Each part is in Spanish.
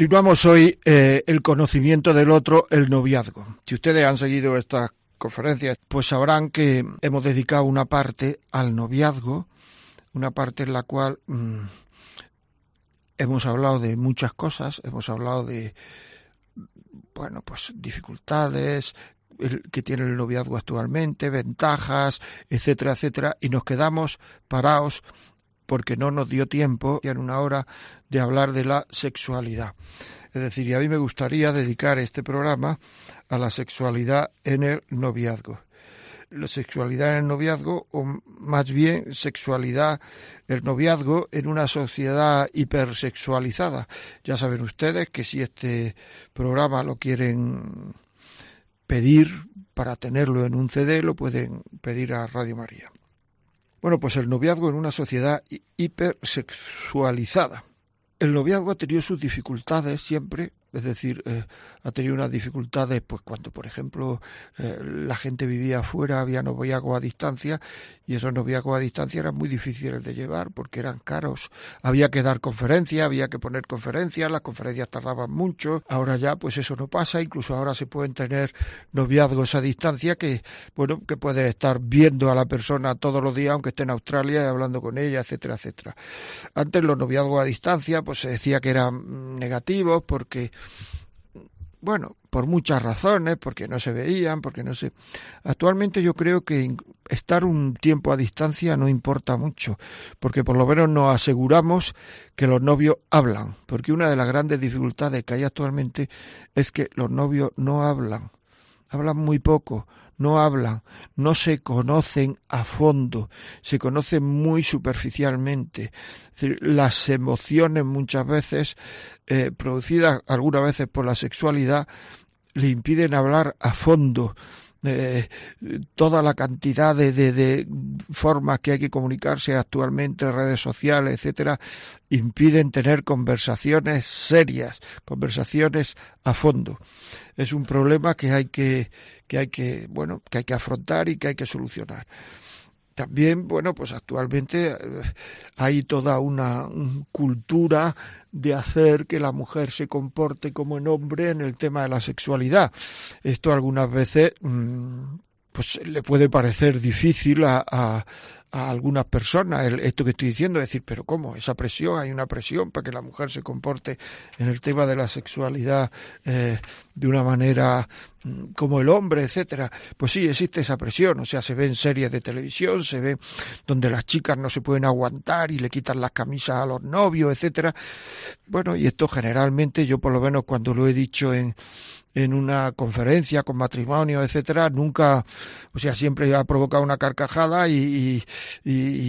Continuamos hoy eh, el conocimiento del otro, el noviazgo. Si ustedes han seguido estas conferencias, pues sabrán que hemos dedicado una parte al noviazgo, una parte en la cual mm, hemos hablado de muchas cosas, hemos hablado de, bueno, pues dificultades, que tiene el noviazgo actualmente, ventajas, etcétera, etcétera, y nos quedamos parados porque no nos dio tiempo en una hora de hablar de la sexualidad. Es decir, y a mí me gustaría dedicar este programa a la sexualidad en el noviazgo. La sexualidad en el noviazgo, o más bien sexualidad, el noviazgo en una sociedad hipersexualizada. Ya saben ustedes que si este programa lo quieren pedir para tenerlo en un CD, lo pueden pedir a Radio María. Bueno, pues el noviazgo en una sociedad hipersexualizada. El noviazgo ha tenido sus dificultades siempre, es decir, eh, ha tenido unas dificultades, pues cuando, por ejemplo, eh, la gente vivía afuera, había noviazgos a distancia, y esos noviazgos a distancia eran muy difíciles de llevar porque eran caros. Había que dar conferencias, había que poner conferencias, las conferencias tardaban mucho. Ahora ya, pues eso no pasa, incluso ahora se pueden tener noviazgos a distancia que, bueno, que puedes estar viendo a la persona todos los días, aunque esté en Australia, y hablando con ella, etcétera, etcétera. Antes los noviazgos a distancia, pues se decía que eran negativos porque bueno, por muchas razones, porque no se veían, porque no se. Actualmente yo creo que estar un tiempo a distancia no importa mucho, porque por lo menos nos aseguramos que los novios hablan, porque una de las grandes dificultades que hay actualmente es que los novios no hablan, hablan muy poco, no hablan, no se conocen a fondo, se conocen muy superficialmente. las emociones muchas veces, eh, producidas algunas veces por la sexualidad, le impiden hablar a fondo. Eh, toda la cantidad de, de, formas que hay que comunicarse actualmente, redes sociales, etcétera, impiden tener conversaciones serias, conversaciones a fondo. Es un problema que hay que, que hay que, bueno, que hay que afrontar y que hay que solucionar. También, bueno, pues actualmente eh, hay toda una cultura de hacer que la mujer se comporte como un hombre en el tema de la sexualidad. Esto algunas veces mm, pues le puede parecer difícil a algunas personas esto que estoy diciendo, decir, pero ¿cómo? Esa presión, hay una presión para que la mujer se comporte en el tema de la sexualidad eh, de una manera mm, como el hombre, etcétera. Pues sí, existe esa presión, o sea, se ven series de televisión, se ve donde las chicas no se pueden aguantar y le quitan las camisas a los novios, etcétera. Bueno, y esto generalmente yo por lo menos cuando lo he dicho en en una conferencia con matrimonio, etcétera, nunca, o sea, siempre ha provocado una carcajada y,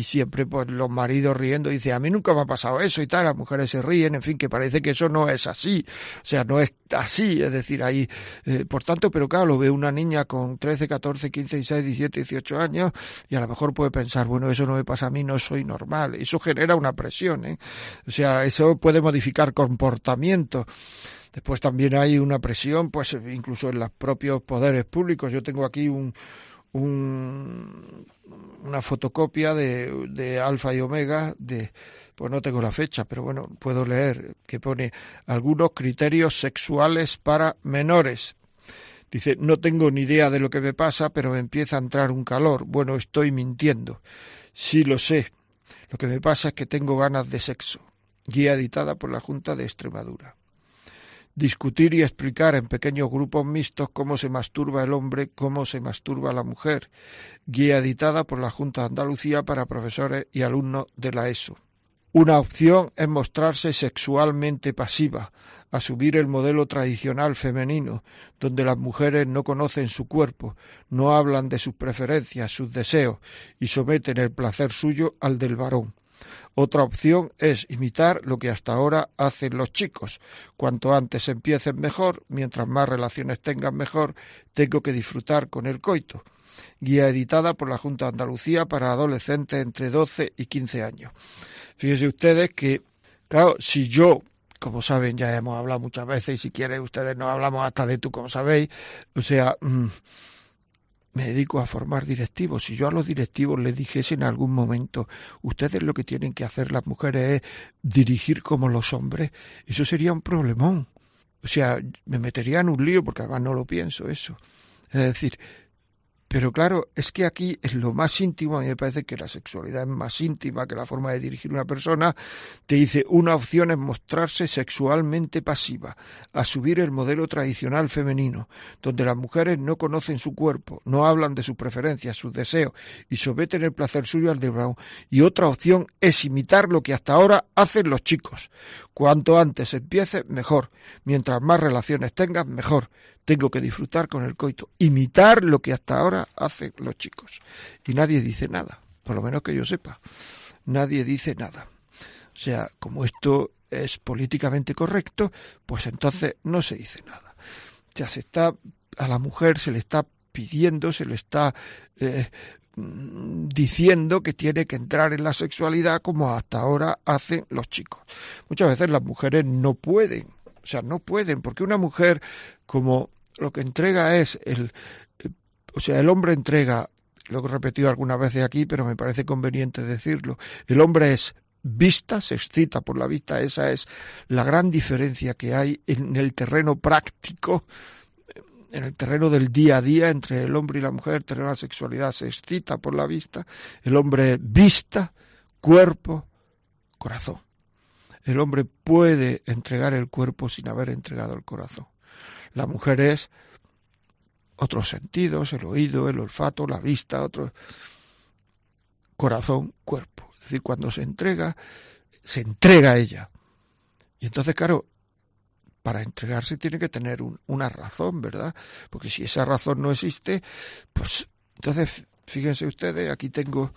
siempre pues los maridos riendo y dice, a mí nunca me ha pasado eso y tal, las mujeres se ríen, en fin, que parece que eso no es así, o sea, no es así, es decir, ahí, eh, por tanto, pero claro, lo ve una niña con 13, 14, 15, 16, 17, 18 años y a lo mejor puede pensar, bueno, eso no me pasa a mí, no soy normal, eso genera una presión, ¿eh? o sea, eso puede modificar comportamiento. Después también hay una presión, pues incluso en los propios poderes públicos. Yo tengo aquí un, un una fotocopia de, de Alfa y Omega, de, pues no tengo la fecha, pero bueno, puedo leer, que pone algunos criterios sexuales para menores. Dice, no tengo ni idea de lo que me pasa, pero me empieza a entrar un calor. Bueno, estoy mintiendo. Sí lo sé. Lo que me pasa es que tengo ganas de sexo. Guía editada por la Junta de Extremadura discutir y explicar en pequeños grupos mixtos cómo se masturba el hombre, cómo se masturba la mujer, guía editada por la Junta de Andalucía para profesores y alumnos de la ESO. Una opción es mostrarse sexualmente pasiva, asumir el modelo tradicional femenino, donde las mujeres no conocen su cuerpo, no hablan de sus preferencias, sus deseos, y someten el placer suyo al del varón. Otra opción es imitar lo que hasta ahora hacen los chicos. Cuanto antes empiecen mejor, mientras más relaciones tengan mejor, tengo que disfrutar con el coito. Guía editada por la Junta de Andalucía para adolescentes entre 12 y 15 años. Fíjense ustedes que, claro, si yo como saben, ya hemos hablado muchas veces y si quieren ustedes nos hablamos hasta de tú, como sabéis. O sea, mm, me dedico a formar directivos. Si yo a los directivos les dijese en algún momento, ustedes lo que tienen que hacer las mujeres es dirigir como los hombres, eso sería un problemón. O sea, me metería en un lío porque además no lo pienso eso. Es decir, pero claro, es que aquí es lo más íntimo, a mí me parece que la sexualidad es más íntima que la forma de dirigir una persona. Te dice, una opción es mostrarse sexualmente pasiva, a subir el modelo tradicional femenino, donde las mujeres no conocen su cuerpo, no hablan de sus preferencias, sus deseos y someten el placer suyo al de Brown. Y otra opción es imitar lo que hasta ahora hacen los chicos. Cuanto antes empiece, mejor. Mientras más relaciones tengas, mejor tengo que disfrutar con el coito, imitar lo que hasta ahora hacen los chicos. Y nadie dice nada, por lo menos que yo sepa. Nadie dice nada. O sea, como esto es políticamente correcto, pues entonces no se dice nada. Ya se está, a la mujer se le está pidiendo, se le está eh, diciendo que tiene que entrar en la sexualidad como hasta ahora hacen los chicos. Muchas veces las mujeres no pueden o sea, no pueden, porque una mujer como lo que entrega es el, o sea, el hombre entrega, lo he repetido algunas veces aquí, pero me parece conveniente decirlo, el hombre es vista, se excita por la vista, esa es la gran diferencia que hay en el terreno práctico, en el terreno del día a día entre el hombre y la mujer, el la sexualidad se excita por la vista, el hombre vista, cuerpo, corazón el hombre puede entregar el cuerpo sin haber entregado el corazón. La mujer es otros sentidos, el oído, el olfato, la vista, otro corazón, cuerpo. Es decir, cuando se entrega, se entrega a ella. Y entonces, claro, para entregarse tiene que tener una razón, ¿verdad? Porque si esa razón no existe, pues entonces, fíjense ustedes, aquí tengo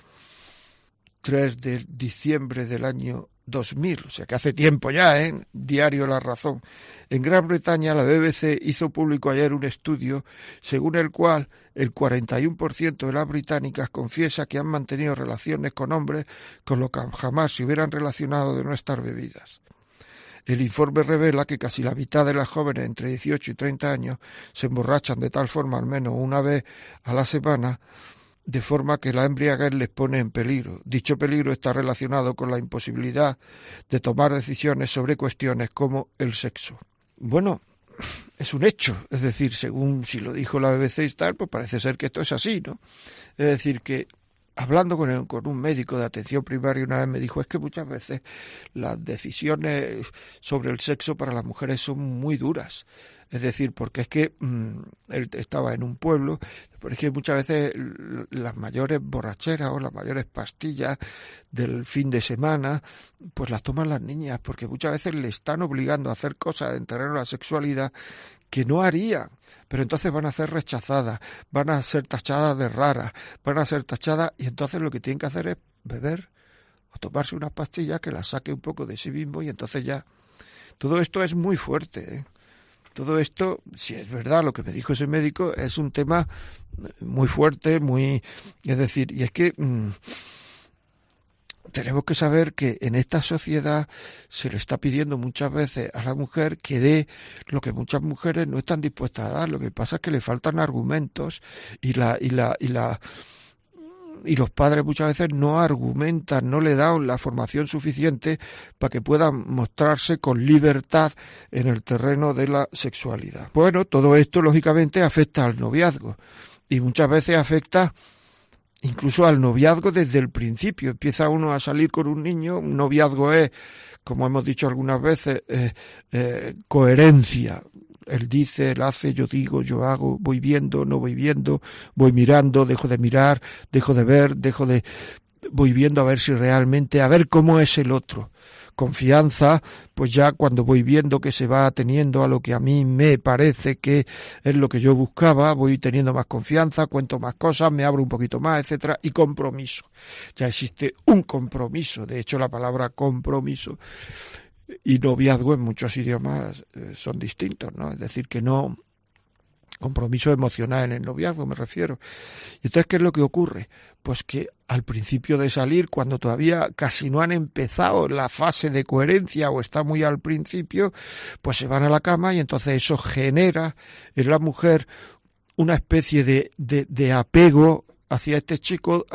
3 de diciembre del año 2000, o sea que hace tiempo ya, ¿eh? Diario La Razón. En Gran Bretaña, la BBC hizo público ayer un estudio según el cual el 41% de las británicas confiesa que han mantenido relaciones con hombres con los que jamás se hubieran relacionado de no estar bebidas. El informe revela que casi la mitad de las jóvenes entre 18 y 30 años se emborrachan de tal forma al menos una vez a la semana de forma que la embriaguez les pone en peligro. Dicho peligro está relacionado con la imposibilidad de tomar decisiones sobre cuestiones como el sexo. Bueno, es un hecho, es decir, según si lo dijo la BBC y tal, pues parece ser que esto es así, ¿no? Es decir, que hablando con, con, un médico de atención primaria una vez me dijo es que muchas veces las decisiones sobre el sexo para las mujeres son muy duras es decir, porque es que mm, él estaba en un pueblo, pero es que muchas veces las mayores borracheras o las mayores pastillas del fin de semana, pues las toman las niñas, porque muchas veces le están obligando a hacer cosas en terreno de la sexualidad que no harían, pero entonces van a ser rechazadas, van a ser tachadas de raras, van a ser tachadas y entonces lo que tienen que hacer es beber o tomarse unas pastillas que las saque un poco de sí mismo y entonces ya. Todo esto es muy fuerte. ¿eh? Todo esto, si es verdad lo que me dijo ese médico, es un tema muy fuerte, muy, es decir, y es que mm, tenemos que saber que en esta sociedad se le está pidiendo muchas veces a la mujer que dé lo que muchas mujeres no están dispuestas a dar. Lo que pasa es que le faltan argumentos y la y la y la y los padres muchas veces no argumentan, no le dan la formación suficiente para que puedan mostrarse con libertad en el terreno de la sexualidad. Bueno, todo esto lógicamente afecta al noviazgo y muchas veces afecta incluso al noviazgo desde el principio. Empieza uno a salir con un niño, un noviazgo es, como hemos dicho algunas veces, eh, eh, coherencia, él dice, él hace, yo digo, yo hago, voy viendo, no voy viendo, voy mirando, dejo de mirar, dejo de ver, dejo de... voy viendo a ver si realmente, a ver cómo es el otro. Confianza, pues ya cuando voy viendo que se va teniendo a lo que a mí me parece que es lo que yo buscaba, voy teniendo más confianza, cuento más cosas, me abro un poquito más, etcétera, y compromiso. Ya existe un compromiso, de hecho la palabra compromiso y noviazgo en muchos idiomas eh, son distintos, ¿no? Es decir, que no compromiso emocional en el noviazgo, me refiero. Y entonces, ¿qué es lo que ocurre? Pues que al principio de salir, cuando todavía casi no han empezado la fase de coherencia o está muy al principio, pues se van a la cama y entonces eso genera en la mujer una especie de, de, de apego hacia este chico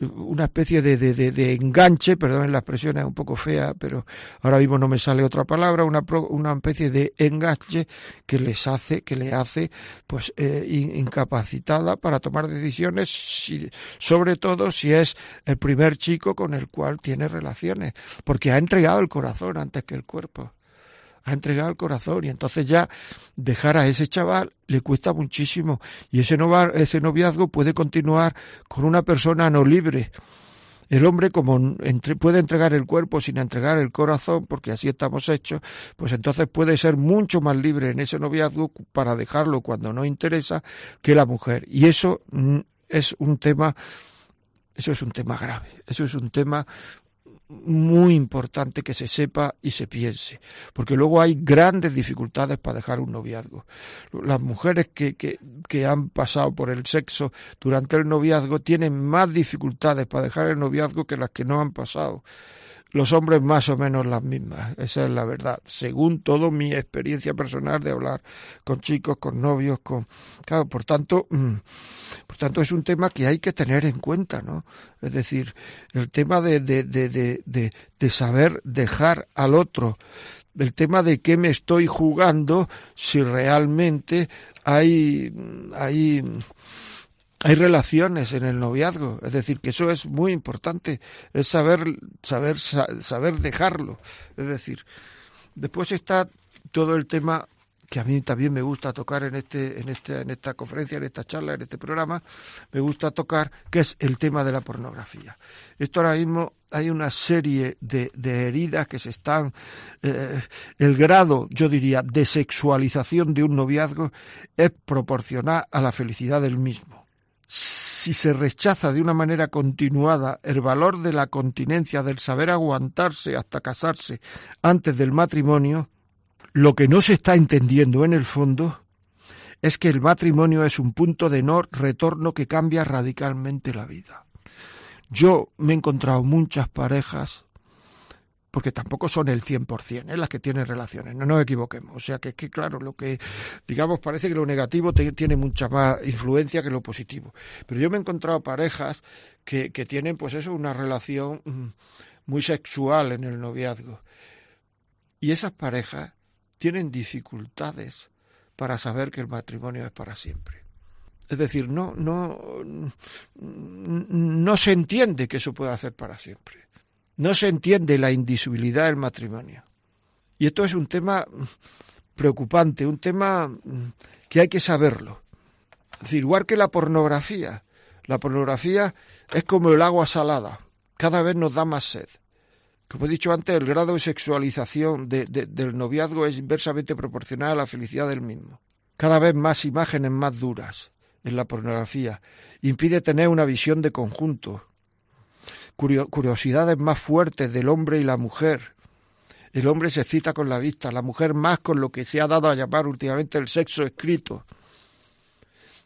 una especie de, de, de, enganche, perdón, la expresión es un poco fea, pero ahora mismo no me sale otra palabra, una, una especie de enganche que les hace, que le hace, pues, eh, incapacitada para tomar decisiones, sobre todo si es el primer chico con el cual tiene relaciones, porque ha entregado el corazón antes que el cuerpo ha entregado el corazón y entonces ya dejar a ese chaval le cuesta muchísimo y ese, ese noviazgo puede continuar con una persona no libre. El hombre, como puede entregar el cuerpo sin entregar el corazón, porque así estamos hechos, pues entonces puede ser mucho más libre en ese noviazgo para dejarlo cuando no interesa que la mujer. Y eso mm, es un tema, eso es un tema grave, eso es un tema muy importante que se sepa y se piense, porque luego hay grandes dificultades para dejar un noviazgo. Las mujeres que, que, que, han pasado por el sexo durante el noviazgo tienen más dificultades para dejar el noviazgo que las que no han pasado los hombres más o menos las mismas, esa es la verdad, según toda mi experiencia personal de hablar con chicos, con novios, con claro, por tanto, mm, por tanto es un tema que hay que tener en cuenta, ¿no? Es decir, el tema de, de, de, de, saber dejar al otro, el tema de qué me estoy jugando, si realmente hay, hay hay relaciones en el noviazgo, es decir, que eso es muy importante, es saber, saber, saber dejarlo. Es decir, después está todo el tema que a mí también me gusta tocar en este, en este, en esta conferencia, en esta charla, en este programa, me gusta tocar, que es el tema de la pornografía. Esto ahora mismo hay una serie de, heridas que se están, eh, el grado, yo diría, de sexualización de un noviazgo es proporcional a la felicidad del mismo si se rechaza de una manera continuada el valor de la continencia, del saber aguantarse hasta casarse antes del matrimonio, lo que no se está entendiendo en el fondo es que el matrimonio es un punto de no retorno que cambia radicalmente la vida. Yo me he encontrado muchas parejas porque tampoco son el 100% ¿eh? las que tienen relaciones, no nos equivoquemos. O sea que, que claro, lo que, digamos, parece que lo negativo tiene mucha más influencia que lo positivo. Pero yo me he encontrado parejas que, que tienen, pues eso, una relación mm, muy sexual en el noviazgo. Y esas parejas tienen dificultades para saber que el matrimonio es para siempre. Es decir, no, no, no se entiende que eso pueda hacer para siempre. No se entiende la indisubilidad del matrimonio. Y esto es un tema preocupante, un tema que hay que saberlo. Es decir, igual que la pornografía. La pornografía es como el agua salada, cada vez nos da más sed. Como he dicho antes, el grado de sexualización del noviazgo es inversamente proporcional a la felicidad del mismo. Cada vez más imágenes más duras en la pornografía. Impide tener una visión de conjunto, curiosidades más fuertes del hombre y la mujer. El hombre se excita con la vista, la mujer más con lo que se ha dado a llamar últimamente el sexo escrito.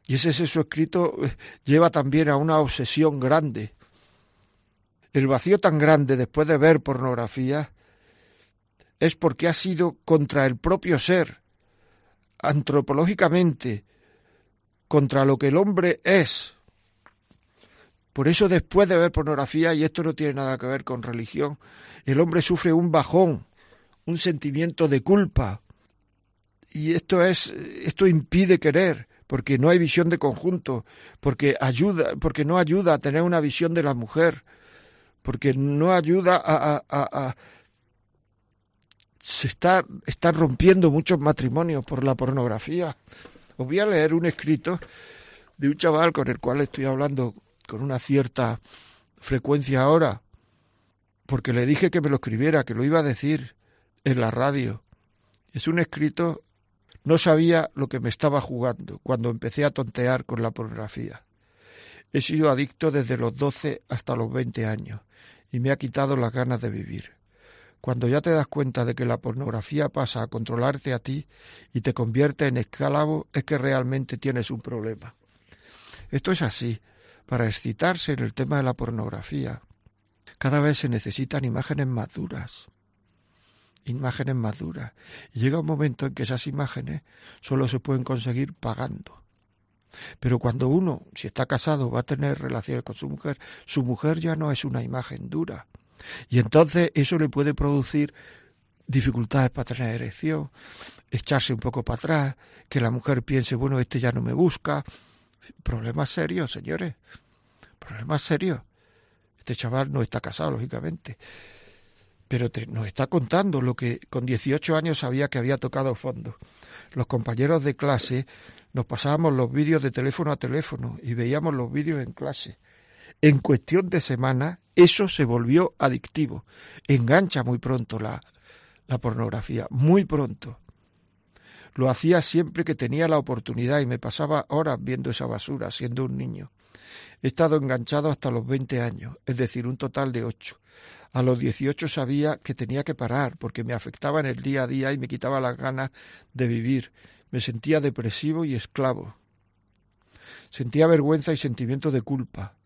Y ese sexo escrito eh, lleva también a una obsesión grande. El vacío tan grande después de ver pornografía es porque ha sido contra el propio ser, antropológicamente, contra lo que el hombre es, por eso después de ver pornografía, y esto no tiene nada que ver con religión, el hombre sufre un bajón, un sentimiento de culpa. Y esto es esto impide querer, porque no hay visión de conjunto, porque ayuda, porque no ayuda a tener una visión de la mujer, porque no ayuda a, a, a, se está, está rompiendo muchos matrimonios por la pornografía. Os voy a leer un escrito de un chaval con el cual estoy hablando con una cierta frecuencia ahora, porque le dije que me lo escribiera, que lo iba a decir en la radio. Es un escrito, no sabía lo que me estaba jugando cuando empecé a tontear con la pornografía. He sido adicto desde los 12 hasta los 20 años y me ha quitado las ganas de vivir. Cuando ya te das cuenta de que la pornografía pasa a controlarte a ti y te convierte en esclavo, es que realmente tienes un problema. Esto es así. Para excitarse en el tema de la pornografía, cada vez se necesitan imágenes maduras. Imágenes maduras. Y llega un momento en que esas imágenes solo se pueden conseguir pagando. Pero cuando uno, si está casado, va a tener relaciones con su mujer, su mujer ya no es una imagen dura. Y entonces eso le puede producir dificultades para tener erección, echarse un poco para atrás, que la mujer piense, bueno, este ya no me busca. Problemas serios, señores. Problemas serios. Este chaval no está casado, lógicamente. Pero nos está contando lo que con 18 años sabía que había tocado fondo. Los compañeros de clase nos pasábamos los vídeos de teléfono a teléfono y veíamos los vídeos en clase. En cuestión de semana, eso se volvió adictivo. Engancha muy pronto la, la pornografía, muy pronto. Lo hacía siempre que tenía la oportunidad y me pasaba horas viendo esa basura, siendo un niño. He estado enganchado hasta los 20 años, es decir, un total de ocho. A los 18 sabía que tenía que parar porque me afectaba en el día a día y me quitaba las ganas de vivir. Me sentía depresivo y esclavo. Sentía vergüenza y sentimiento de culpa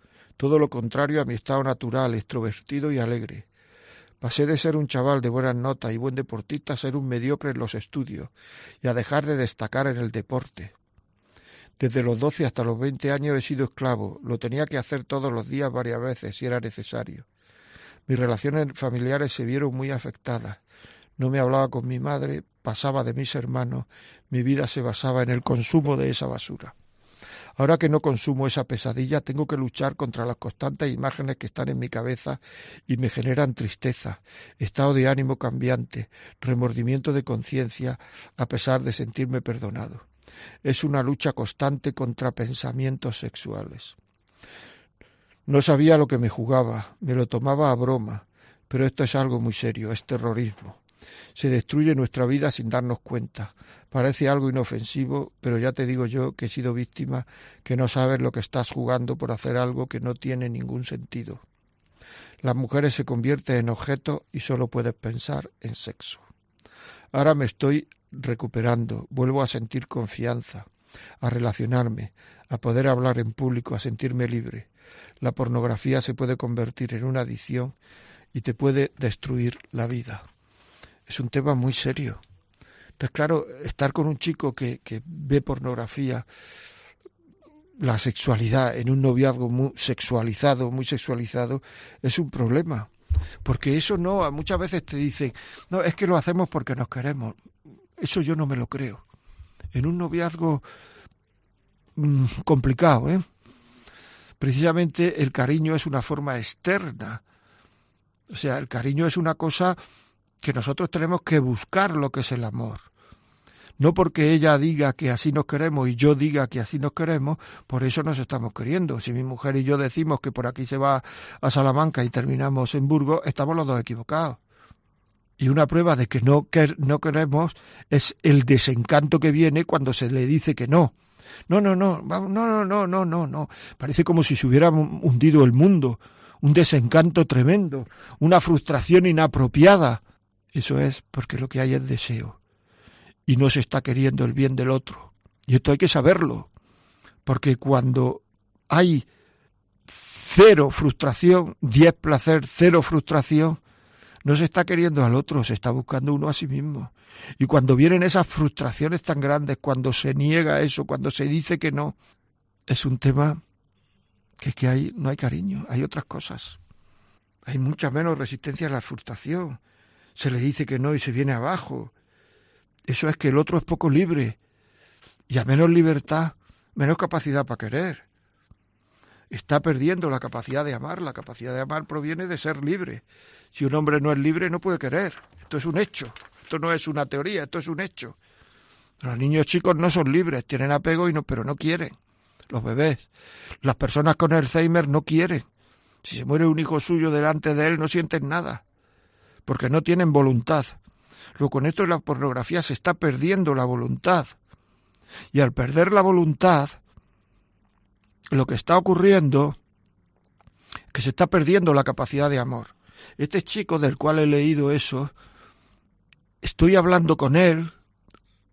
todo lo contrario a mi estado natural, extrovertido y alegre. Pasé de ser un chaval de buenas notas y buen deportista a ser un mediocre en los estudios y a dejar de destacar en el deporte. Desde los doce hasta los veinte años he sido esclavo, lo tenía que hacer todos los días varias veces si era necesario. Mis relaciones familiares se vieron muy afectadas. No me hablaba con mi madre, pasaba de mis hermanos, mi vida se basaba en el consumo de esa basura. Ahora que no consumo esa pesadilla, tengo que luchar contra las constantes imágenes que están en mi cabeza y me generan tristeza, estado de ánimo cambiante, remordimiento de conciencia, a pesar de sentirme perdonado. Es una lucha constante contra pensamientos sexuales. No sabía lo que me jugaba, me lo tomaba a broma, pero esto es algo muy serio, es terrorismo. Se destruye nuestra vida sin darnos cuenta. Parece algo inofensivo, pero ya te digo yo que he sido víctima, que no sabes lo que estás jugando por hacer algo que no tiene ningún sentido. Las mujeres se convierten en objeto y solo puedes pensar en sexo. Ahora me estoy recuperando, vuelvo a sentir confianza, a relacionarme, a poder hablar en público, a sentirme libre. La pornografía se puede convertir en una adicción y te puede destruir la vida. Es un tema muy serio. Entonces, claro, estar con un chico que, que ve pornografía, la sexualidad en un noviazgo muy sexualizado, muy sexualizado, es un problema. Porque eso no, muchas veces te dicen, no, es que lo hacemos porque nos queremos. Eso yo no me lo creo. En un noviazgo mm, complicado, ¿eh? Precisamente el cariño es una forma externa. O sea, el cariño es una cosa que nosotros tenemos que buscar lo que es el amor. No porque ella diga que así nos queremos y yo diga que así nos queremos, por eso nos estamos queriendo. Si mi mujer y yo decimos que por aquí se va a Salamanca y terminamos en Burgos, estamos los dos equivocados. Y una prueba de que no, que no queremos es el desencanto que viene cuando se le dice que no. No, no, no, no, no, no, no, no, no. Parece como si se hubiera hundido el mundo. Un desencanto tremendo, una frustración inapropiada. Eso es porque lo que hay es deseo y no se está queriendo el bien del otro. Y esto hay que saberlo, porque cuando hay cero frustración, diez placer, cero frustración, no se está queriendo al otro, se está buscando uno a sí mismo. Y cuando vienen esas frustraciones tan grandes, cuando se niega eso, cuando se dice que no, es un tema que es que hay, no hay cariño, hay otras cosas. Hay mucha menos resistencia a la frustración. Se le dice que no y se viene abajo. Eso es que el otro es poco libre. Y a menos libertad, menos capacidad para querer. Está perdiendo la capacidad de amar. La capacidad de amar proviene de ser libre. Si un hombre no es libre, no puede querer. Esto es un hecho. Esto no es una teoría, esto es un hecho. Los niños chicos no son libres, tienen apego y no, pero no quieren. Los bebés. Las personas con Alzheimer no quieren. Si se muere un hijo suyo delante de él, no sienten nada, porque no tienen voluntad. Luego con esto de la pornografía se está perdiendo la voluntad. Y al perder la voluntad, lo que está ocurriendo es que se está perdiendo la capacidad de amor. Este chico del cual he leído eso, estoy hablando con él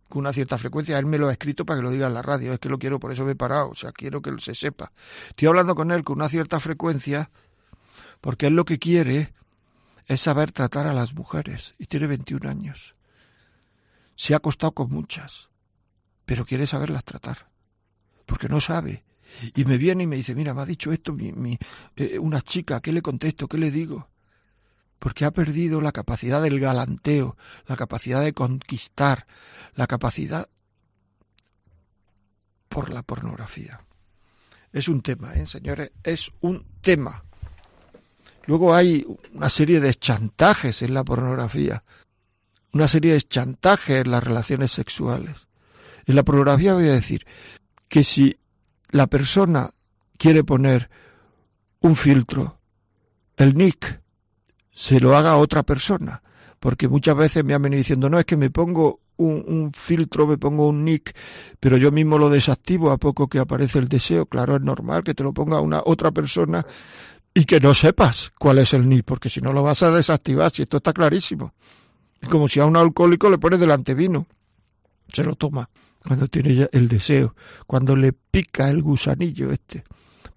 con una cierta frecuencia, él me lo ha escrito para que lo diga en la radio, es que lo quiero, por eso me he parado, o sea, quiero que se sepa. Estoy hablando con él con una cierta frecuencia porque él lo que quiere es saber tratar a las mujeres y tiene 21 años. Se ha acostado con muchas, pero quiere saberlas tratar, porque no sabe. Y me viene y me dice, mira, me ha dicho esto mi, eh, una chica, ¿qué le contesto? ¿Qué le digo? Porque ha perdido la capacidad del galanteo, la capacidad de conquistar, la capacidad por la pornografía. Es un tema, ¿eh, señores, es un tema. Luego hay una serie de chantajes en la pornografía, una serie de chantajes en las relaciones sexuales. En la pornografía voy a decir que si la persona quiere poner un filtro, el nick, se lo haga a otra persona, porque muchas veces me han venido diciendo, no, es que me pongo un, un, filtro, me pongo un nick, pero yo mismo lo desactivo a poco que aparece el deseo. Claro, es normal que te lo ponga una otra persona y que no sepas cuál es el NIP, porque si no lo vas a desactivar, si esto está clarísimo. Es como si a un alcohólico le pones delante vino, se lo toma cuando tiene ya el deseo, cuando le pica el gusanillo este,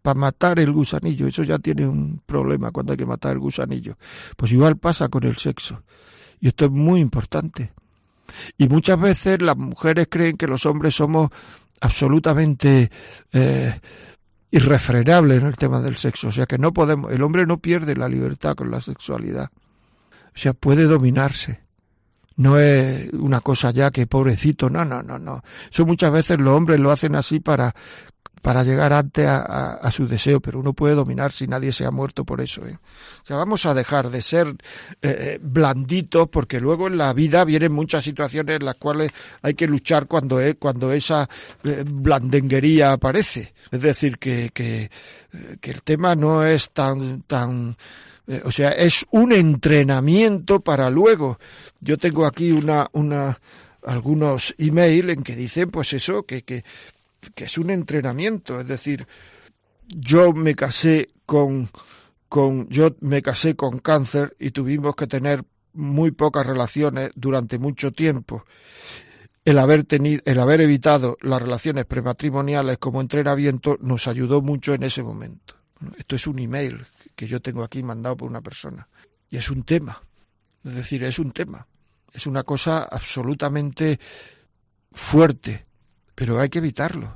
para matar el gusanillo, eso ya tiene un problema cuando hay que matar el gusanillo. Pues igual pasa con el sexo. Y esto es muy importante. Y muchas veces las mujeres creen que los hombres somos absolutamente eh, irrefrenable en el tema del sexo, o sea que no podemos, el hombre no pierde la libertad con la sexualidad, o sea, puede dominarse. No es una cosa ya que pobrecito, no, no, no, no. Eso muchas veces los hombres lo hacen así para para llegar antes a, su deseo, pero uno puede dominar si nadie se ha muerto por eso. ¿eh? O sea, vamos a dejar de ser eh, eh, blanditos porque luego en la vida vienen muchas situaciones en las cuales hay que luchar cuando, es, cuando esa eh, blandenguería aparece. Es decir, que, que, que el tema no es tan, tan o sea, es un entrenamiento para luego. Yo tengo aquí una, una, algunos email en que dicen, pues eso, que, que que es un entrenamiento, es decir, yo me casé con, con yo me casé con cáncer y tuvimos que tener muy pocas relaciones durante mucho tiempo. El haber tenido, el haber evitado las relaciones prematrimoniales como entrenamiento nos ayudó mucho en ese momento. Esto es un email que yo tengo aquí mandado por una persona. Y es un tema. Es decir, es un tema. Es una cosa absolutamente fuerte pero hay que evitarlo.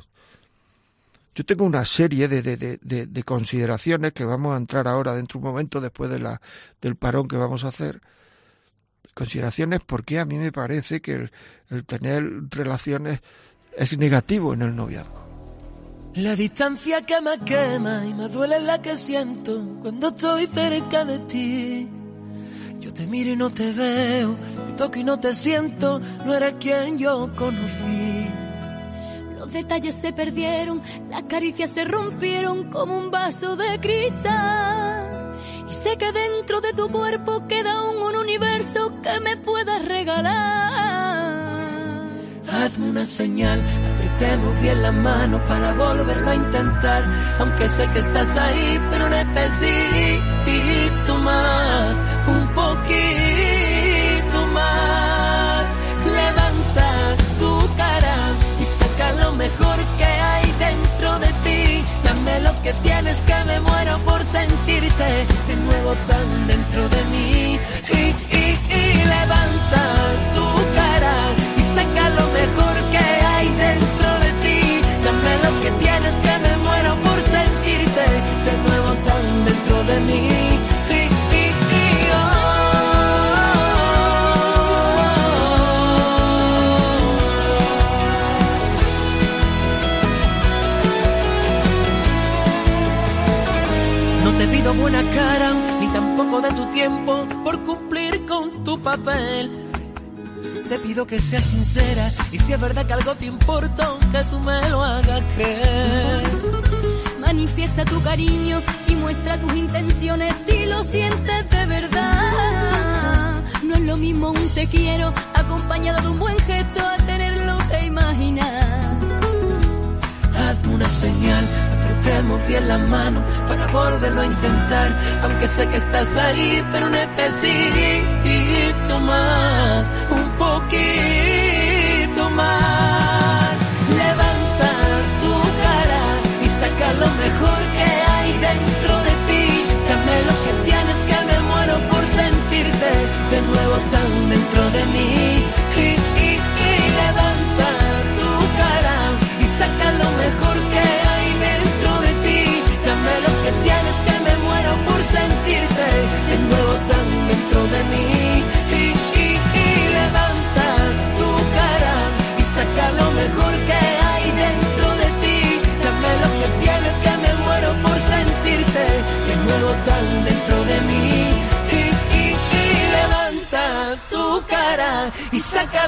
Yo tengo una serie de, de, de, consideraciones que vamos a entrar ahora dentro de un momento después de la, del parón que vamos a hacer. Consideraciones porque a mí me parece que el, tener relaciones es negativo en el noviazgo. La distancia que me quema y me duele la que siento cuando estoy cerca de ti. Yo te miro y no te veo, te toco y no te siento, no eres quien yo conocí detalles se perdieron, las caricias se rompieron como un vaso de cristal. Y sé que dentro de tu cuerpo queda un, universo que me puedas regalar. Hazme una señal, apretemos bien las manos para volverlo a intentar. Aunque sé que estás ahí, pero necesito más, un poquito mejor que hay dentro de ti. Dame lo que tienes que me muero por sentirte de nuevo tan dentro de mí. Cara, ni tampoco de tu tiempo por cumplir con tu papel. Te pido que seas sincera y si es verdad que algo te importa, que tú me lo hagas creer Manifiesta tu cariño y muestra tus intenciones si lo sientes de verdad. No es lo mismo un te quiero acompañado de un buen gesto a tenerlo que imaginar. Hazme una señal, apretemos bien la mano para volverlo a intentar. Aunque sé que estás ahí, pero necesito más, un poquito más. Levanta tu cara y saca lo mejor que hay dentro de ti. Dame lo que tienes que me muero por sentirte de nuevo tan dentro de mí.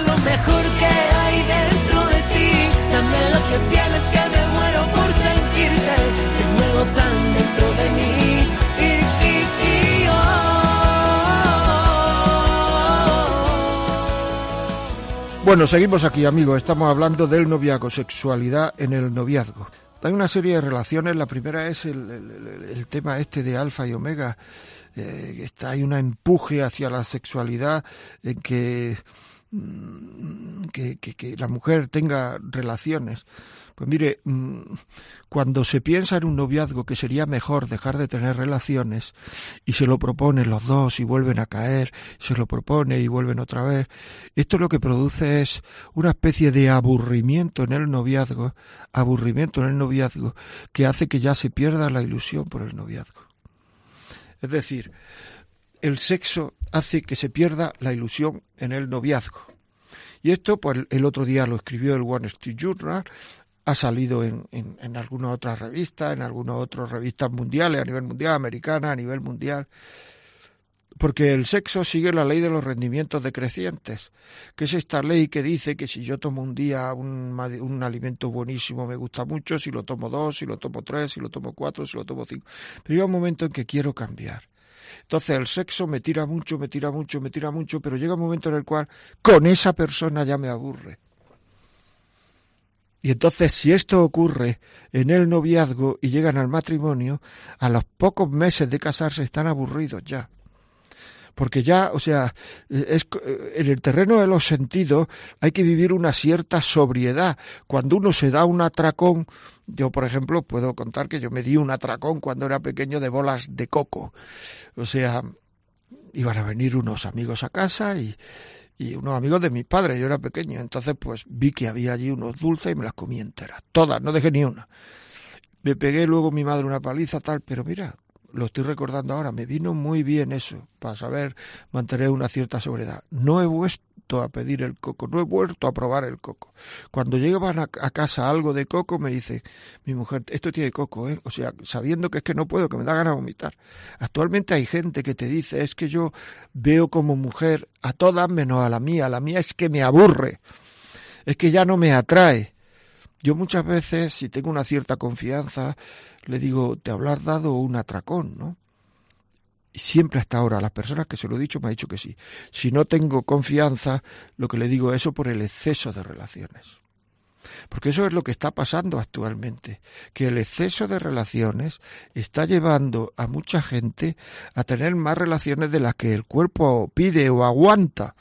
Lo mejor que hay dentro de ti. Dame lo que tienes que me muero por sentirte de nuevo tan dentro de mí. Y, y, oh. Bueno, seguimos aquí, amigos. Estamos hablando del noviazgo, sexualidad en el noviazgo. Hay una serie de relaciones. La primera es el, tema este de alfa y omega. Eh, está hay un empuje hacia la sexualidad en que, que, que- que la mujer tenga relaciones. Pues mire, mm, cuando se piensa en un noviazgo que sería mejor dejar de tener relaciones y se lo proponen los dos y vuelven a caer, se lo propone y vuelven otra vez, esto lo que produce es una especie de aburrimiento en el noviazgo, aburrimiento en el noviazgo, que hace que ya se pierda la ilusión por el noviazgo. Es decir, el sexo hace que se pierda la ilusión en el noviazgo. Y esto, pues el otro día lo escribió el Wall Street Journal, ha salido en, en, algunas otras revistas, en algunas otras revistas mundiales, a nivel mundial, americana, a nivel mundial, porque el sexo sigue la ley de los rendimientos decrecientes, que es esta ley que dice que si yo tomo un día un, un alimento buenísimo me gusta mucho, si lo tomo dos, si lo tomo tres, si lo tomo cuatro, si lo tomo cinco, pero llega un momento en que quiero cambiar. Entonces el sexo me tira mucho, me tira mucho, me tira mucho, pero llega un momento en el cual con esa persona ya me aburre. Y entonces, si esto ocurre en el noviazgo y llegan al matrimonio, a los pocos meses de casarse están aburridos ya. Porque ya, o sea, eh, es, eh, en el terreno de los sentidos hay que vivir una cierta sobriedad. Cuando uno se da un atracón, yo por ejemplo puedo contar que yo me di un atracón cuando era pequeño de bolas de coco. O sea, iban a venir unos amigos a casa y, y unos amigos de mi padre, yo era pequeño, entonces pues vi que había allí unos dulces y me las comí enteras, todas, no dejé ni una. Me pegué luego mi madre una paliza tal, pero mira, lo estoy recordando ahora, me vino muy bien eso, para saber mantener una cierta sobriedad. No he vuelto a pedir el coco, no he vuelto a probar el coco. Cuando llegaban a, casa algo de coco, me dice mi mujer, esto tiene coco, ¿eh? O sea, sabiendo que es que no puedo, que me da ganas de vomitar. Actualmente hay gente que te dice, es que yo veo como mujer a todas menos a la mía, la mía es que me aburre, es que ya no me atrae. Yo muchas veces, si tengo una cierta confianza, le digo, te habrás dado un atracón, ¿no? Y siempre hasta ahora, las personas que se lo he dicho me ha dicho que sí. Si no tengo confianza, lo que le digo es eso por el exceso de relaciones. Porque eso es lo que está pasando actualmente, que el exceso de relaciones está llevando a mucha gente a tener más relaciones de las que el cuerpo pide o aguanta.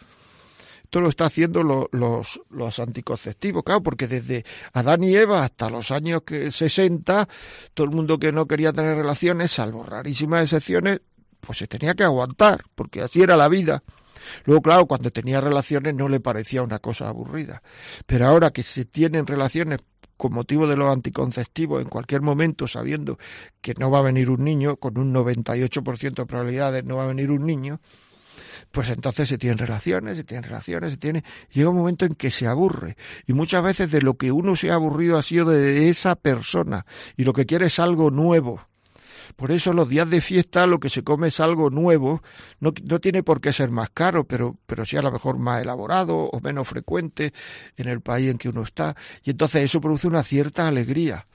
Esto lo está haciendo lo- los, los anticonceptivos, claro, porque desde Adán y Eva hasta los años que 60, todo el mundo que no quería tener relaciones, salvo rarísimas excepciones, pues se tenía que aguantar, porque así era la vida. Luego, claro, cuando tenía relaciones no le parecía una cosa aburrida. Pero ahora que se tienen relaciones con motivo de los anticonceptivos en cualquier momento, sabiendo que no va a venir un niño, con un 98% de probabilidades no va a venir un niño, pues entonces se tienen relaciones, se tienen relaciones, se tiene. Llega un momento en que se aburre. Y muchas veces de lo que uno se ha aburrido ha sido de esa persona. Y lo que quiere es algo nuevo. Por eso los días de fiesta lo que se come es algo nuevo. No, no tiene por qué ser más caro, pero, pero sí a lo mejor más elaborado o menos frecuente en el país en que uno está. Y entonces eso produce una cierta alegría.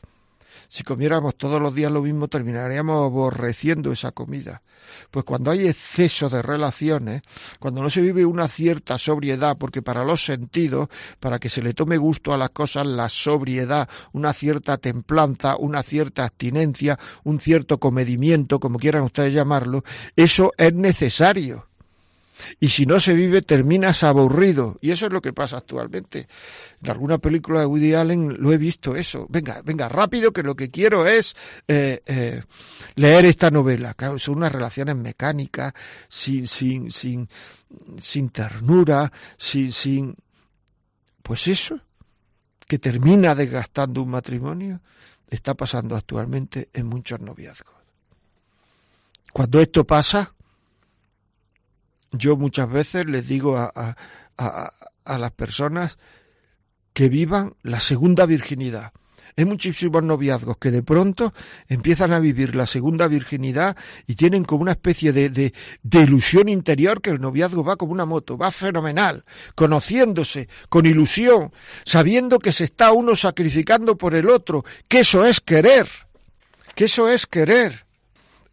Si comiéramos todos los días lo mismo, terminaríamos aborreciendo esa comida. Pues cuando hay exceso de relaciones, cuando no se vive una cierta sobriedad, porque para los sentidos, para que se le tome gusto a las cosas, la sobriedad, una cierta templanza, una cierta abstinencia, un cierto comedimiento, como quieran ustedes llamarlo, eso es necesario y si no se vive terminas aburrido. Y eso es lo que pasa actualmente. En alguna película de Woody Allen lo he visto eso. Venga venga rápido que lo que quiero es eh, eh, leer esta novela. Claro son unas relaciones mecánicas sin sin sin sin ternura sin sin pues eso que termina desgastando un matrimonio está pasando actualmente en muchos noviazgos. Cuando esto pasa yo muchas veces les digo a, a, a, las personas que vivan la segunda virginidad. Hay muchísimos noviazgos que de pronto empiezan a vivir la segunda virginidad y tienen como una especie de, de, de, ilusión interior que el noviazgo va como una moto, va fenomenal, conociéndose, con ilusión, sabiendo que se está uno sacrificando por el otro, que eso es querer, que eso es querer.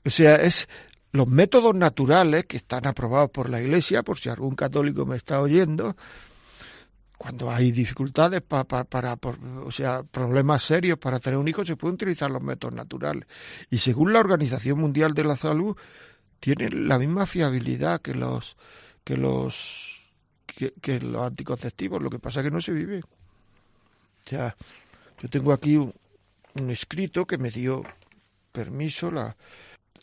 O sea, es, los métodos naturales que están aprobados por la Iglesia, por si algún católico me está oyendo, cuando hay dificultades para, para, para por, o sea, problemas serios para tener un hijo, se pueden utilizar los métodos naturales. Y según la Organización Mundial de la Salud, tienen la misma fiabilidad que los que los que, los anticonceptivos. Lo que pasa es que no se vive. O sea, yo tengo aquí un escrito que me dio permiso la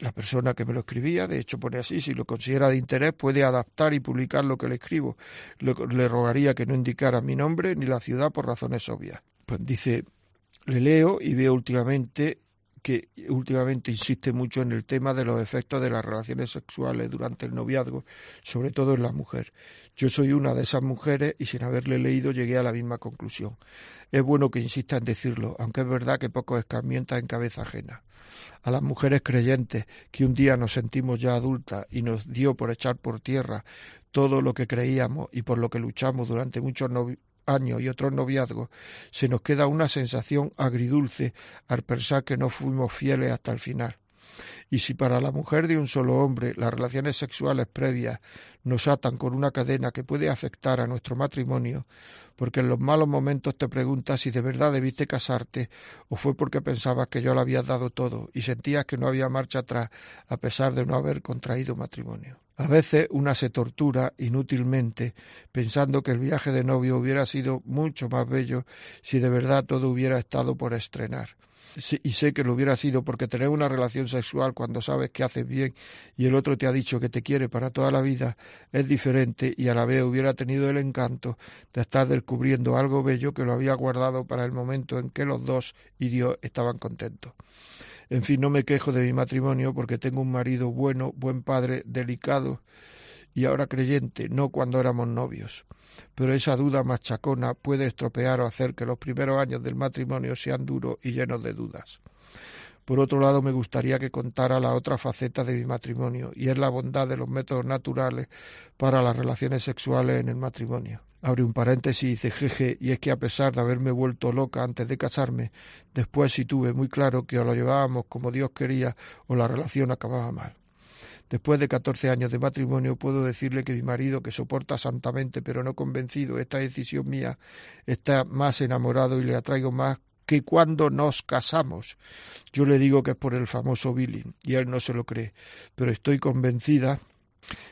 la persona que me lo escribía, de hecho pone así, si lo considera de interés puede adaptar y publicar lo que le escribo. Le, rogaría que no indicara mi nombre ni la ciudad por razones obvias. Pues dice, le leo y veo últimamente que últimamente insiste mucho en el tema de los efectos de las relaciones sexuales durante el noviazgo, sobre todo en la mujer. Yo soy una de esas mujeres y sin haberle leído llegué a la misma conclusión. Es bueno que insista en decirlo, aunque es verdad que poco escarmienta en cabeza ajena. A las mujeres creyentes que un día nos sentimos ya adultas y nos dio por echar por tierra todo lo que creíamos y por lo que luchamos durante muchos años y otros noviazgos, se nos queda una sensación agridulce al pensar que no fuimos fieles hasta el final. Y si para la mujer de un solo hombre las relaciones sexuales previas nos atan con una cadena que puede afectar a nuestro matrimonio, porque en los malos momentos te preguntas si de verdad debiste casarte o fue porque pensabas que yo lo habías dado todo y sentías que no había marcha atrás a pesar de no haber contraído matrimonio. A veces una se tortura inútilmente pensando que el viaje de novio hubiera sido mucho más bello si de verdad todo hubiera estado por estrenar y sé que lo hubiera sido porque tener una relación sexual cuando sabes que haces bien y el otro te ha dicho que te quiere para toda la vida es diferente y a la vez hubiera tenido el encanto de estar descubriendo algo bello que lo había guardado para el momento en que los dos y Dios estaban contentos. En fin, no me quejo de mi matrimonio porque tengo un marido bueno, buen padre, delicado y ahora creyente, no cuando éramos novios pero esa duda machacona puede estropear o hacer que los primeros años del matrimonio sean duros y llenos de dudas. Por otro lado, me gustaría que contara la otra faceta de mi matrimonio, y es la bondad de los métodos naturales para las relaciones sexuales en el matrimonio. Abre un paréntesis y dice jeje, y es que a pesar de haberme vuelto loca antes de casarme, después sí tuve muy claro que o lo llevábamos como Dios quería o la relación acababa mal. Después de catorce años de matrimonio puedo decirle que mi marido, que soporta santamente pero no convencido esta decisión mía, está más enamorado y le atraigo más que cuando nos casamos. Yo le digo que es por el famoso Billy y él no se lo cree, pero estoy convencida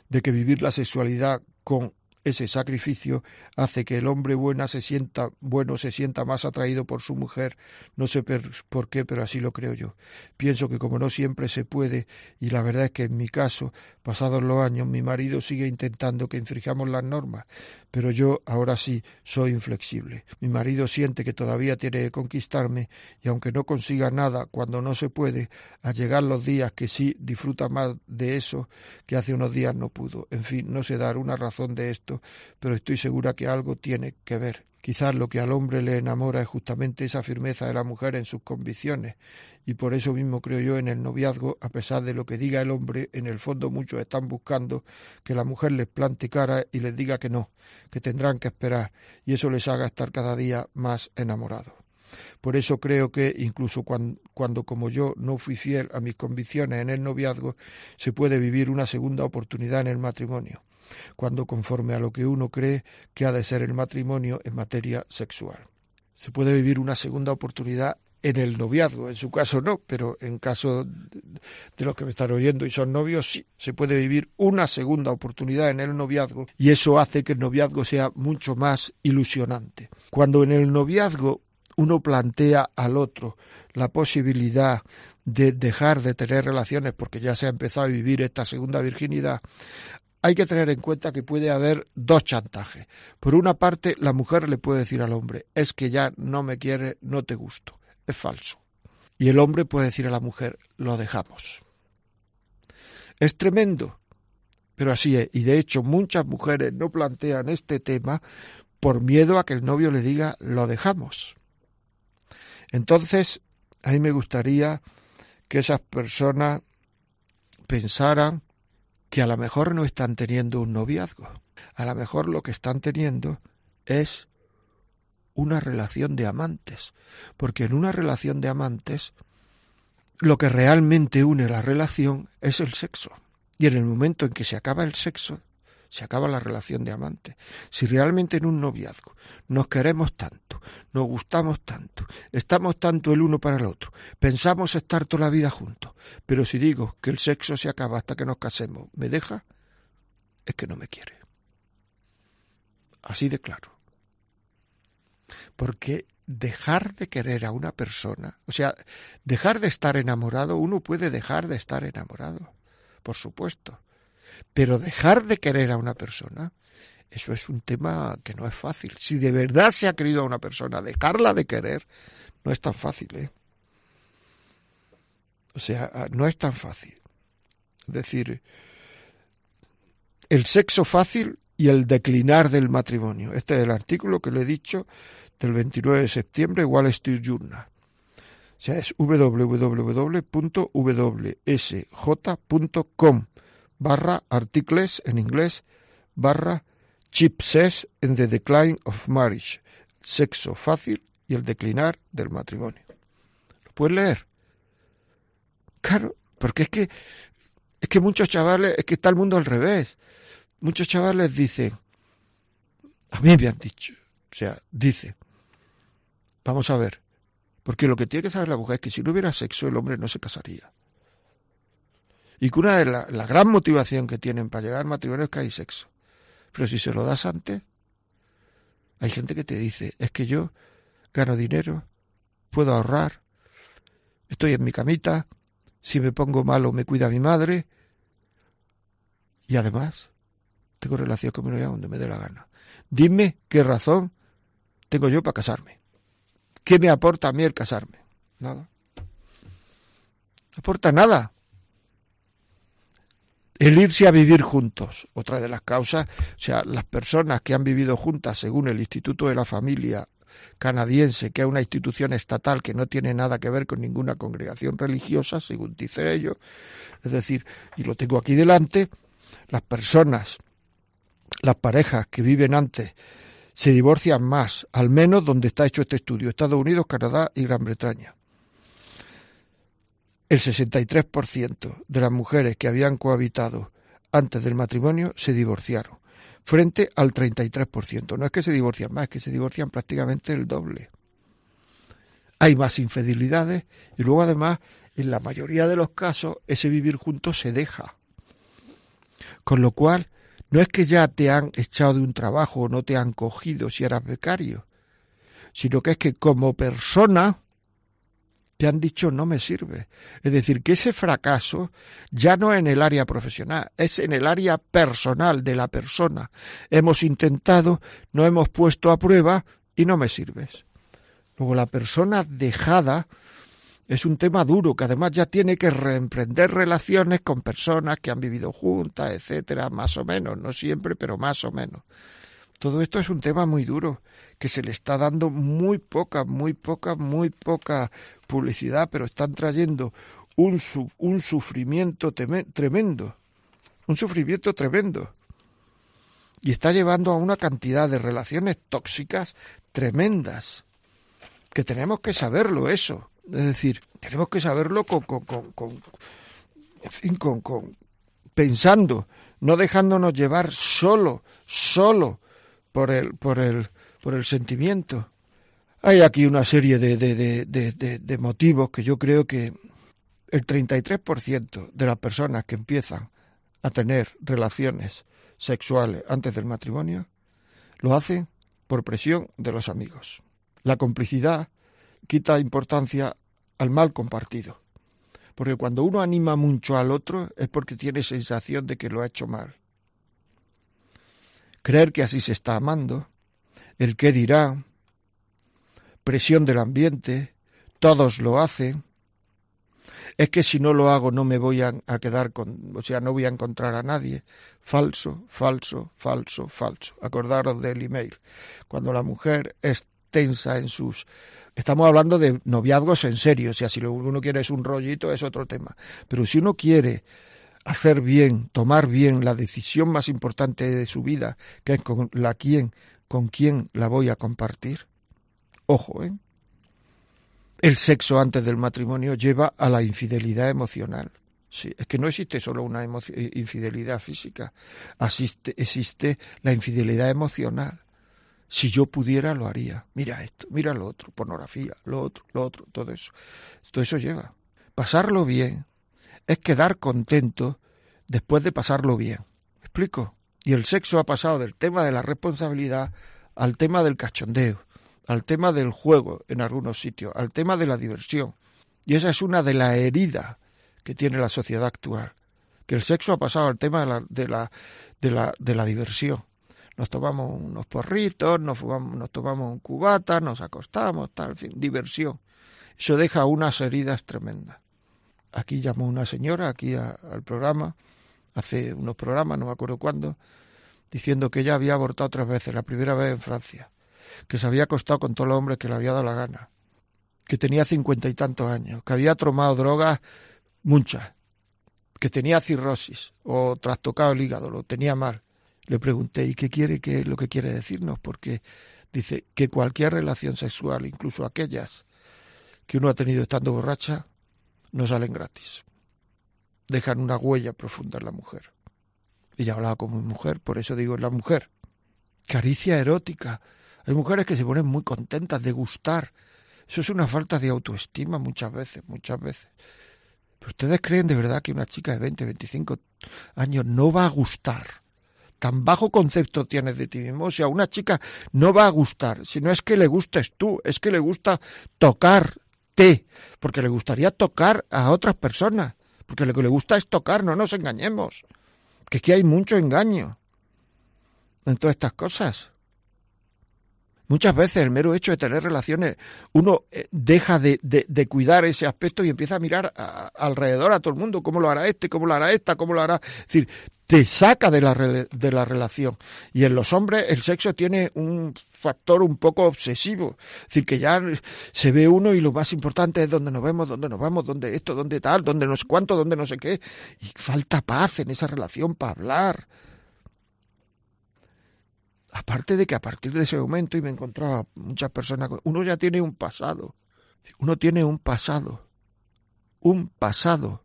de que vivir la sexualidad con ese sacrificio hace que el hombre buena se sienta, bueno se sienta más atraído por su mujer, no sé por qué, pero así lo creo yo. Pienso que como no siempre se puede, y la verdad es que en mi caso, pasados los años, mi marido sigue intentando que infringamos las normas, pero yo ahora sí soy inflexible. Mi marido siente que todavía tiene que conquistarme, y aunque no consiga nada cuando no se puede, a llegar los días que sí disfruta más de eso que hace unos días no pudo. En fin, no sé dar una razón de pero estoy segura que algo tiene que ver. Quizás lo que al hombre le enamora es justamente esa firmeza de la mujer en sus convicciones, y por eso mismo creo yo en el noviazgo, a pesar de lo que diga el hombre, en el fondo muchos están buscando que la mujer les plante cara y les diga que no, que tendrán que esperar, y eso les haga estar cada día más enamorados. Por eso creo que incluso cuando, como yo no fui fiel a mis convicciones en el noviazgo, se puede vivir una segunda oportunidad en el matrimonio, cuando conforme a lo que uno cree que ha de ser el matrimonio en materia sexual. Se puede vivir una segunda oportunidad en el noviazgo, en su caso no, pero en caso de los que me están oyendo y son novios, sí, se puede vivir una segunda oportunidad en el noviazgo y eso hace que el noviazgo sea mucho más ilusionante. Cuando en el noviazgo uno plantea al otro la posibilidad de dejar de tener relaciones porque ya se ha empezado a vivir esta segunda virginidad, hay que tener en cuenta que puede haber dos chantajes. Por una parte, la mujer le puede decir al hombre, es que ya no me quiere, no te gusto es falso. Y el hombre puede decir a la mujer, lo dejamos. Es tremendo, pero así es. Y de hecho muchas mujeres no plantean este tema por miedo a que el novio le diga, lo dejamos. Entonces, a mí me gustaría que esas personas pensaran que a lo mejor no están teniendo un noviazgo. A lo mejor lo que están teniendo es una relación de amantes, porque en una relación de amantes lo que realmente une la relación es el sexo. Y en el momento en que se acaba el sexo, se acaba la relación de amantes. Si realmente en un noviazgo nos queremos tanto, nos gustamos tanto, estamos tanto el uno para el otro, pensamos estar toda la vida juntos, pero si digo que el sexo se acaba hasta que nos casemos, ¿me deja? Es que no me quiere. Así de claro. Porque dejar de querer a una persona, o sea, dejar de estar enamorado, uno puede dejar de estar enamorado, por supuesto, pero dejar de querer a una persona, eso es un tema que no es fácil. Si de verdad se ha querido a una persona, dejarla de querer, no es tan fácil, ¿eh? O sea, no es tan fácil. Es decir, el sexo fácil y el declinar del matrimonio. Este es el artículo que le he dicho del 29 de septiembre, Wall Street Journal. O sea, es www.wsj.com barra articles en inglés barra chipses in the decline of marriage, sexo fácil y el declinar del matrimonio. ¿Lo puedes leer? Claro, porque es que es que muchos chavales, es que está el mundo al revés. Muchos chavales dicen, a mí me han dicho, o sea, dice, Vamos a ver. Porque lo que tiene que saber la mujer es que si no hubiera sexo, el hombre no se casaría. Y que una de las la gran motivación que tienen para llegar al matrimonio es que hay sexo. Pero si se lo das antes, hay gente que te dice, es que yo gano dinero, puedo ahorrar, estoy en mi camita, si me pongo malo me cuida mi madre, y además tengo relación con mi novia donde me dé la gana. Dime qué razón tengo yo para casarme. ¿Qué me aporta a mí el casarme? Nada. Aporta nada. El irse a vivir juntos, otra de las causas, o sea, las personas que han vivido juntas según el Instituto de la Familia canadiense, que es una institución estatal que no tiene nada que ver con ninguna congregación religiosa, según dice ellos, es decir, y lo tengo aquí delante, las personas, las parejas que viven antes se divorcian más, al menos donde está hecho este estudio, Estados Unidos, Canadá y Gran Bretaña. El 63% de las mujeres que habían cohabitado antes del matrimonio se divorciaron, frente al 33%. No es que se divorcian más, es que se divorcian prácticamente el doble. Hay más infidelidades y luego además, en la mayoría de los casos, ese vivir juntos se deja. Con lo cual, no es que ya te han echado de un trabajo o no te han cogido si eras becario, sino que es que como persona te han dicho no me sirve. Es decir, que ese fracaso ya no es en el área profesional, es en el área personal de la persona. Hemos intentado, no hemos puesto a prueba y no me sirves. Luego la persona dejada es un tema duro que además ya tiene que reemprender relaciones con personas que han vivido juntas, etcétera, más o menos, no siempre, pero más o menos. Todo esto es un tema muy duro, que se le está dando muy poca, muy poca, muy poca publicidad, pero están trayendo un, un sufrimiento tremendo, un sufrimiento tremendo. Y está llevando a una cantidad de relaciones tóxicas tremendas. que tenemos que saberlo eso. Es decir, tenemos que saberlo con, con, con, en fin, con, con, pensando, no dejándonos llevar solo, solo por el, por el, por el sentimiento. Hay aquí una serie de, de, de, de motivos que yo creo que el 33% de las personas que empiezan a tener relaciones sexuales antes del matrimonio lo hacen por presión de los amigos. La complicidad quita importancia al mal compartido. Porque cuando uno anima mucho al otro es porque tiene sensación de que lo ha hecho mal. Creer que así se está amando, el qué dirá, presión del ambiente, todos lo hacen, es que si no lo hago no me voy a, quedar con, o sea, no voy a encontrar a nadie. Falso, falso, falso, falso. Acordaros del email. Cuando la mujer es tensa en sus... Estamos hablando de noviazgos en serio, o sea, si lo uno quiere es un rollito es otro tema. Pero si uno quiere hacer bien, tomar bien la decisión más importante de su vida, que es con la quién, con quién la voy a compartir, ojo, ¿eh? el sexo antes del matrimonio lleva a la infidelidad emocional. Sí, es que no existe solo una infidelidad física, existe la infidelidad emocional. Si yo pudiera, lo haría. Mira esto, mira lo otro, pornografía, lo otro, lo otro, todo eso. Todo eso lleva. Pasarlo bien es quedar contento después de pasarlo bien. ¿Me explico? Y el sexo ha pasado del tema de la responsabilidad al tema del cachondeo al tema del juego en algunos sitios, al tema de la diversión. Y esa es una de las heridas que tiene la sociedad actual, que el sexo ha pasado al tema de la, de la, de la, de la diversión. Nos tomamos unos porritos, nos, fumamos, nos tomamos un cubata, nos acostamos, tal, en fin, diversión. Eso deja unas heridas tremendas. Aquí llamó una señora, aquí al programa, hace unos programas, no me acuerdo cuándo, diciendo que ella había abortado tres veces, la primera vez en Francia que se había acostado con todos los hombres que le había dado la gana, que tenía cincuenta y tantos años, que había tomado drogas muchas, que tenía cirrosis o trastocado el hígado, lo tenía mal. Le pregunté, ¿y qué quiere que lo que quiere decirnos? Porque dice que cualquier relación sexual, incluso aquellas que uno ha tenido estando borracha, no salen gratis. Dejan una huella profunda en la mujer. Ella hablaba como mujer, por eso digo la mujer. Caricia erótica, hay mujeres que se ponen muy contentas de gustar. Eso es una falta de autoestima muchas veces, muchas veces. ¿Pero ustedes creen de verdad que una chica de 20, 25 años no va a gustar? Tan bajo concepto tienes de ti mismo. O sea, una chica no va a gustar. Si no es que le gustes tú, es que le gusta tocarte. Porque le gustaría tocar a otras personas. Porque lo que le gusta es tocar, no nos engañemos. Que aquí hay mucho engaño en todas estas cosas. Muchas veces el mero hecho de tener relaciones, uno eh, deja de, de, cuidar ese aspecto y empieza a mirar alrededor a todo el mundo, cómo lo hará este, cómo lo hará esta, cómo lo hará. Es decir, te saca de la, de la relación. Y en los hombres el sexo tiene un factor un poco obsesivo. Es decir, que ya se ve uno y lo más importante es dónde nos vemos, dónde nos vamos, dónde esto, dónde tal, dónde no sé cuánto, dónde no sé qué. Y falta paz en esa relación para hablar. Aparte de que a partir de ese momento, y me encontraba muchas personas, uno ya tiene un pasado, uno tiene un pasado, un pasado,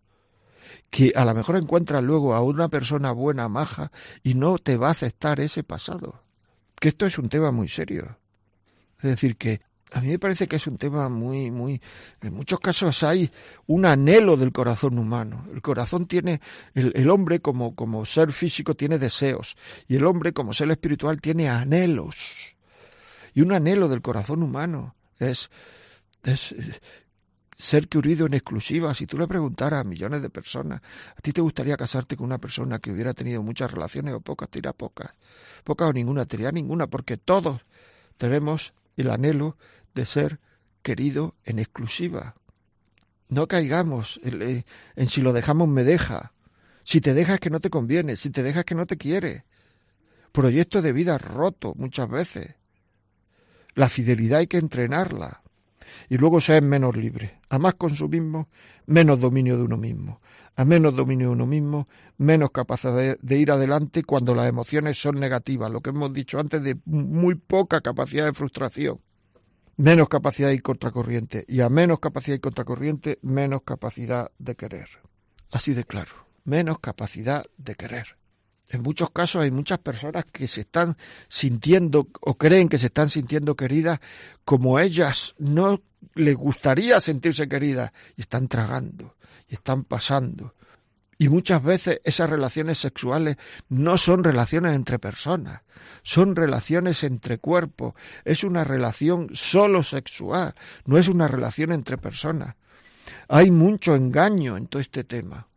que a lo mejor encuentras luego a una persona buena, maja, y no te va a aceptar ese pasado. Que esto es un tema muy serio. Es decir, que a mí me parece que es un tema muy, muy, en muchos casos hay un anhelo del corazón humano. El corazón tiene, el, el, hombre como, como ser físico tiene deseos y el hombre como ser espiritual tiene anhelos. Y un anhelo del corazón humano es, es, ser querido en exclusiva. Si tú le preguntaras a millones de personas, ¿a ti te gustaría casarte con una persona que hubiera tenido muchas relaciones o pocas? Te pocas. Pocas o ninguna, te ninguna, porque todos tenemos el anhelo de ser querido en exclusiva. No caigamos en, si lo dejamos me deja. Si te dejas que no te conviene, si te dejas que no te quiere. Proyecto de vida roto muchas veces. La fidelidad hay que entrenarla. Y luego ser menos libre. A más consumismo, menos dominio de uno mismo. A menos dominio de uno mismo, menos capacidad de ir adelante cuando las emociones son negativas. Lo que hemos dicho antes de muy poca capacidad de frustración menos capacidad y contracorriente. Y a menos capacidad y contracorriente, menos capacidad de querer. Así de claro, menos capacidad de querer. En muchos casos hay muchas personas que se están sintiendo o creen que se están sintiendo queridas como ellas no les gustaría sentirse queridas y están tragando y están pasando. Y muchas veces esas relaciones sexuales no son relaciones entre personas, son relaciones entre cuerpos, es una relación solo sexual, no es una relación entre personas. Hay mucho engaño en todo este tema.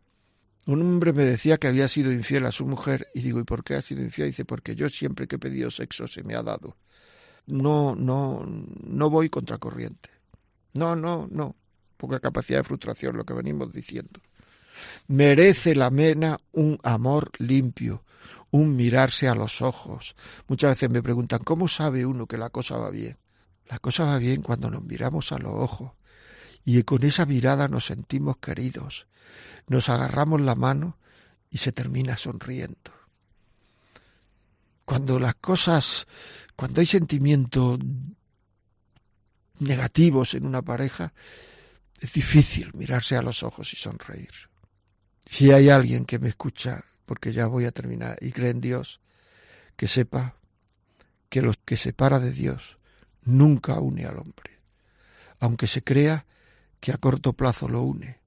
Un hombre me decía que había sido infiel a su mujer y digo, ¿y por qué ha sido infiel? dice, porque yo siempre que he pedido sexo se me ha dado. No, no, no voy contracorriente. No, no, no. Poca capacidad de frustración, lo que venimos diciendo. Merece la mena un amor limpio, un mirarse a los ojos. Muchas veces me preguntan, ¿cómo sabe uno que la cosa va bien? La cosa va bien cuando nos miramos a los ojos y con esa mirada nos sentimos queridos, nos agarramos la mano y se termina sonriendo. Cuando las cosas, cuando hay sentimientos negativos en una pareja, es difícil mirarse a los ojos y sonreír. Si hay alguien que me escucha, porque ya voy a terminar, y cree en Dios, que sepa que lo que separa de Dios nunca une al hombre, aunque se crea que a corto plazo lo une.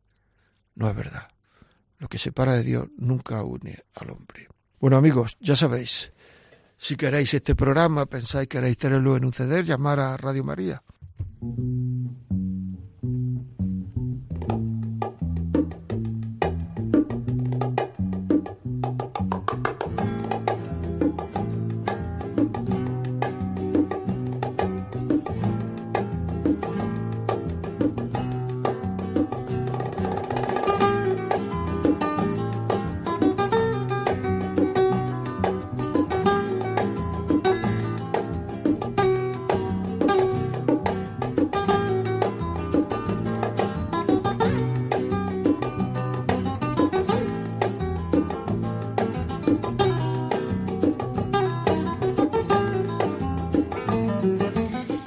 No es verdad. Lo que separa de Dios nunca une al hombre. Bueno amigos, ya sabéis, si queréis este programa, pensáis que queréis tenerlo en un CD, llamar a Radio María.